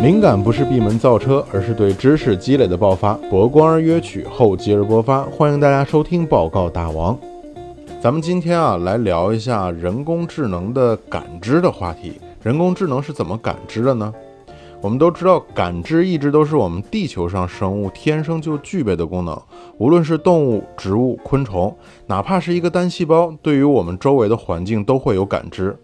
灵感不是闭门造车，而是对知识积累的爆发。博观而约取，厚积而薄发。欢迎大家收听报告大王。咱们今天啊，来聊一下人工智能的感知的话题。人工智能是怎么感知的呢？我们都知道，感知一直都是我们地球上生物天生就具备的功能。无论是动物、植物、昆虫，哪怕是一个单细胞，对于我们周围的环境都会有感知。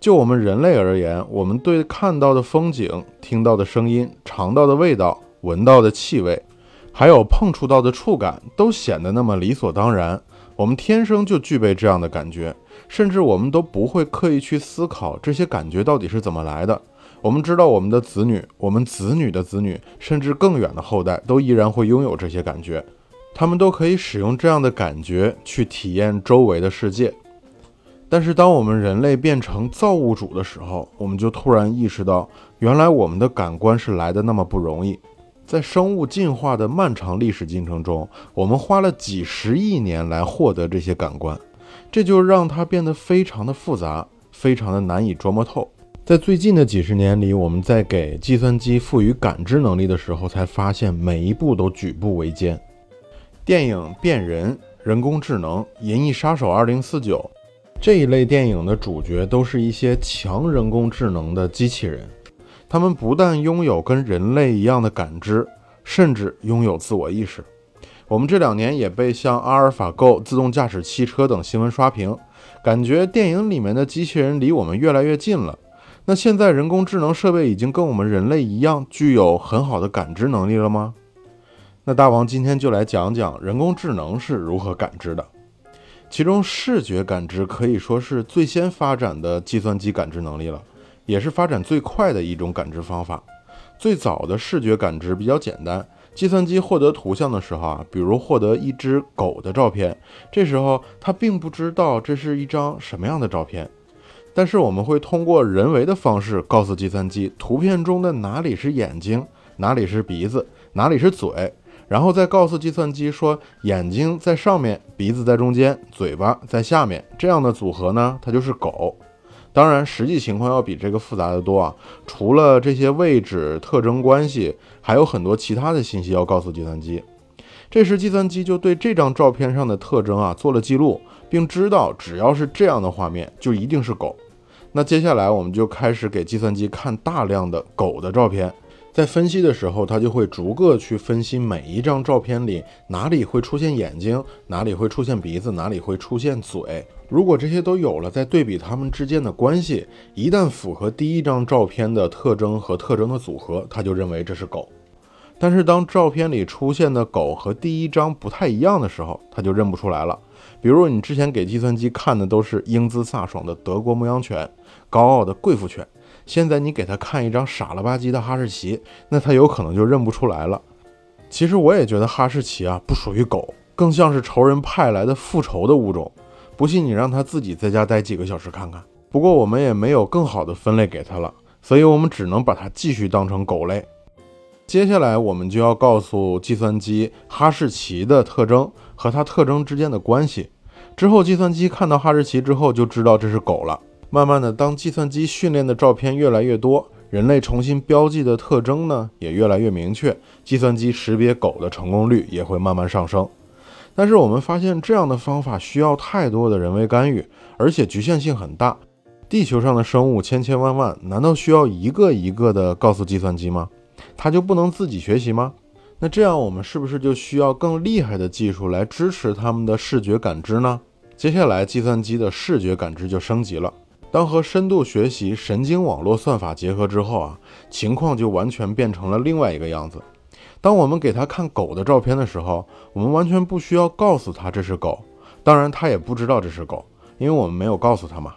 就我们人类而言，我们对看到的风景、听到的声音、尝到的味道、闻到的气味，还有碰触到的触感，都显得那么理所当然。我们天生就具备这样的感觉，甚至我们都不会刻意去思考这些感觉到底是怎么来的。我们知道，我们的子女、我们子女的子女，甚至更远的后代，都依然会拥有这些感觉，他们都可以使用这样的感觉去体验周围的世界。但是，当我们人类变成造物主的时候，我们就突然意识到，原来我们的感官是来的那么不容易。在生物进化的漫长历史进程中，我们花了几十亿年来获得这些感官，这就让它变得非常的复杂，非常的难以琢磨透。在最近的几十年里，我们在给计算机赋予感知能力的时候，才发现每一步都举步维艰。电影《变人》，人工智能，《银翼杀手2049》。这一类电影的主角都是一些强人工智能的机器人，他们不但拥有跟人类一样的感知，甚至拥有自我意识。我们这两年也被像阿尔法狗自动驾驶汽车等新闻刷屏，感觉电影里面的机器人离我们越来越近了。那现在人工智能设备已经跟我们人类一样具有很好的感知能力了吗？那大王今天就来讲讲人工智能是如何感知的。其中，视觉感知可以说是最先发展的计算机感知能力了，也是发展最快的一种感知方法。最早的视觉感知比较简单，计算机获得图像的时候啊，比如获得一只狗的照片，这时候它并不知道这是一张什么样的照片，但是我们会通过人为的方式告诉计算机，图片中的哪里是眼睛，哪里是鼻子，哪里是嘴。然后再告诉计算机说，眼睛在上面，鼻子在中间，嘴巴在下面，这样的组合呢，它就是狗。当然，实际情况要比这个复杂的多啊。除了这些位置特征关系，还有很多其他的信息要告诉计算机。这时，计算机就对这张照片上的特征啊做了记录，并知道只要是这样的画面，就一定是狗。那接下来，我们就开始给计算机看大量的狗的照片。在分析的时候，它就会逐个去分析每一张照片里哪里会出现眼睛，哪里会出现鼻子，哪里会出现嘴。如果这些都有了，再对比它们之间的关系，一旦符合第一张照片的特征和特征的组合，它就认为这是狗。但是当照片里出现的狗和第一张不太一样的时候，它就认不出来了。比如你之前给计算机看的都是英姿飒爽的德国牧羊犬，高傲的贵妇犬。现在你给他看一张傻了吧唧的哈士奇，那他有可能就认不出来了。其实我也觉得哈士奇啊不属于狗，更像是仇人派来的复仇的物种。不信你让他自己在家待几个小时看看。不过我们也没有更好的分类给他了，所以我们只能把它继续当成狗类。接下来我们就要告诉计算机哈士奇的特征和它特征之间的关系。之后计算机看到哈士奇之后就知道这是狗了。慢慢的，当计算机训练的照片越来越多，人类重新标记的特征呢也越来越明确，计算机识别狗的成功率也会慢慢上升。但是我们发现这样的方法需要太多的人为干预，而且局限性很大。地球上的生物千千万万，难道需要一个一个的告诉计算机吗？它就不能自己学习吗？那这样我们是不是就需要更厉害的技术来支持他们的视觉感知呢？接下来计算机的视觉感知就升级了。当和深度学习神经网络算法结合之后啊，情况就完全变成了另外一个样子。当我们给他看狗的照片的时候，我们完全不需要告诉他这是狗，当然他也不知道这是狗，因为我们没有告诉他嘛。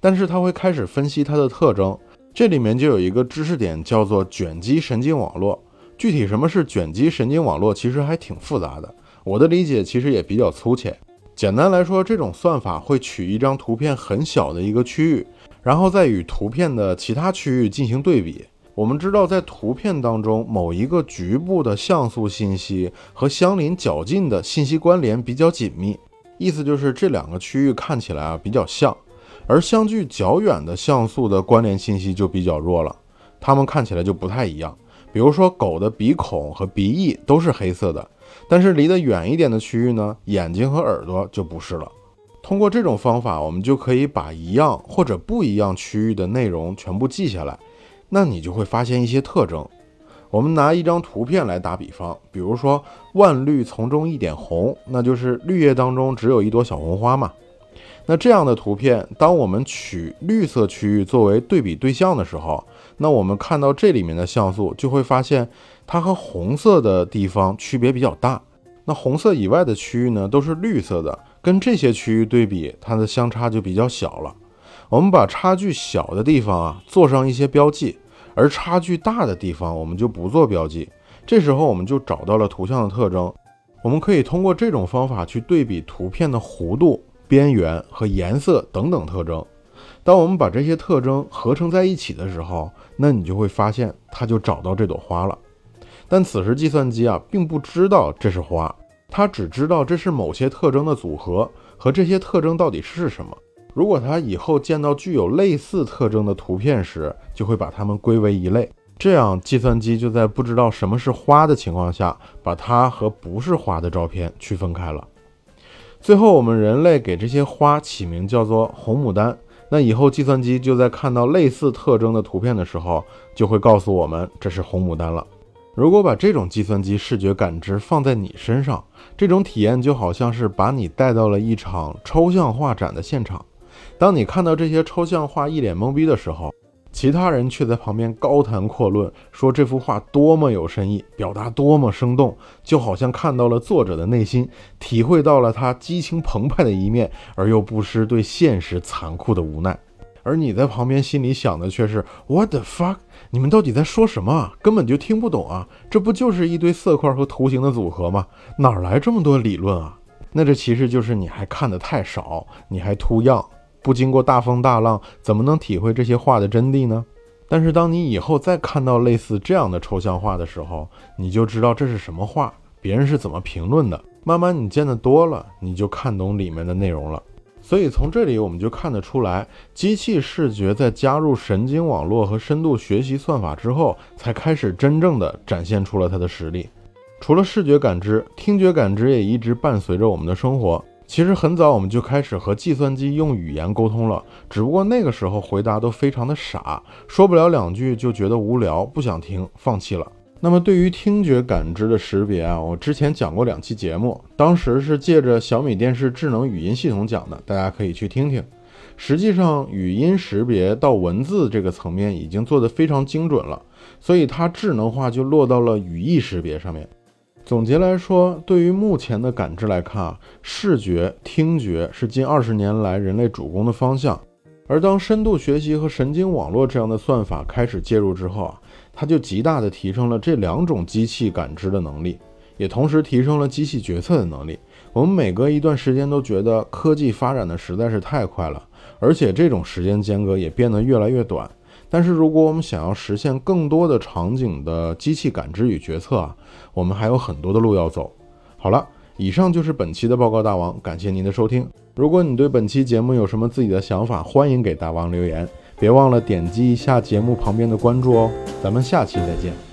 但是他会开始分析它的特征，这里面就有一个知识点叫做卷积神经网络。具体什么是卷积神经网络，其实还挺复杂的，我的理解其实也比较粗浅。简单来说，这种算法会取一张图片很小的一个区域，然后再与图片的其他区域进行对比。我们知道，在图片当中某一个局部的像素信息和相邻较近的信息关联比较紧密，意思就是这两个区域看起来啊比较像，而相距较远的像素的关联信息就比较弱了。它们看起来就不太一样。比如说，狗的鼻孔和鼻翼都是黑色的，但是离得远一点的区域呢，眼睛和耳朵就不是了。通过这种方法，我们就可以把一样或者不一样区域的内容全部记下来，那你就会发现一些特征。我们拿一张图片来打比方，比如说“万绿丛中一点红”，那就是绿叶当中只有一朵小红花嘛。那这样的图片，当我们取绿色区域作为对比对象的时候，那我们看到这里面的像素，就会发现它和红色的地方区别比较大。那红色以外的区域呢，都是绿色的，跟这些区域对比，它的相差就比较小了。我们把差距小的地方啊，做上一些标记。而差距大的地方，我们就不做标记。这时候我们就找到了图像的特征。我们可以通过这种方法去对比图片的弧度、边缘和颜色等等特征。当我们把这些特征合成在一起的时候，那你就会发现它就找到这朵花了。但此时计算机啊，并不知道这是花，它只知道这是某些特征的组合，和这些特征到底是什么。如果它以后见到具有类似特征的图片时，就会把它们归为一类。这样，计算机就在不知道什么是花的情况下，把它和不是花的照片区分开了。最后，我们人类给这些花起名叫做红牡丹。那以后，计算机就在看到类似特征的图片的时候，就会告诉我们这是红牡丹了。如果把这种计算机视觉感知放在你身上，这种体验就好像是把你带到了一场抽象画展的现场。当你看到这些抽象画一脸懵逼的时候，其他人却在旁边高谈阔论，说这幅画多么有深意，表达多么生动，就好像看到了作者的内心，体会到了他激情澎湃的一面，而又不失对现实残酷的无奈。而你在旁边心里想的却是 What the fuck？你们到底在说什么啊？根本就听不懂啊！这不就是一堆色块和图形的组合吗？哪来这么多理论啊？那这其实就是你还看得太少，你还图样。不经过大风大浪，怎么能体会这些画的真谛呢？但是当你以后再看到类似这样的抽象画的时候，你就知道这是什么画，别人是怎么评论的。慢慢你见得多了，你就看懂里面的内容了。所以从这里我们就看得出来，机器视觉在加入神经网络和深度学习算法之后，才开始真正的展现出了它的实力。除了视觉感知，听觉感知也一直伴随着我们的生活。其实很早我们就开始和计算机用语言沟通了，只不过那个时候回答都非常的傻，说不了两句就觉得无聊，不想听，放弃了。那么对于听觉感知的识别啊，我之前讲过两期节目，当时是借着小米电视智能语音系统讲的，大家可以去听听。实际上，语音识别到文字这个层面已经做得非常精准了，所以它智能化就落到了语义识别上面。总结来说，对于目前的感知来看啊，视觉、听觉是近二十年来人类主攻的方向。而当深度学习和神经网络这样的算法开始介入之后啊，它就极大的提升了这两种机器感知的能力，也同时提升了机器决策的能力。我们每隔一段时间都觉得科技发展的实在是太快了，而且这种时间间隔也变得越来越短。但是，如果我们想要实现更多的场景的机器感知与决策啊，我们还有很多的路要走。好了，以上就是本期的报告大王，感谢您的收听。如果你对本期节目有什么自己的想法，欢迎给大王留言，别忘了点击一下节目旁边的关注哦。咱们下期再见。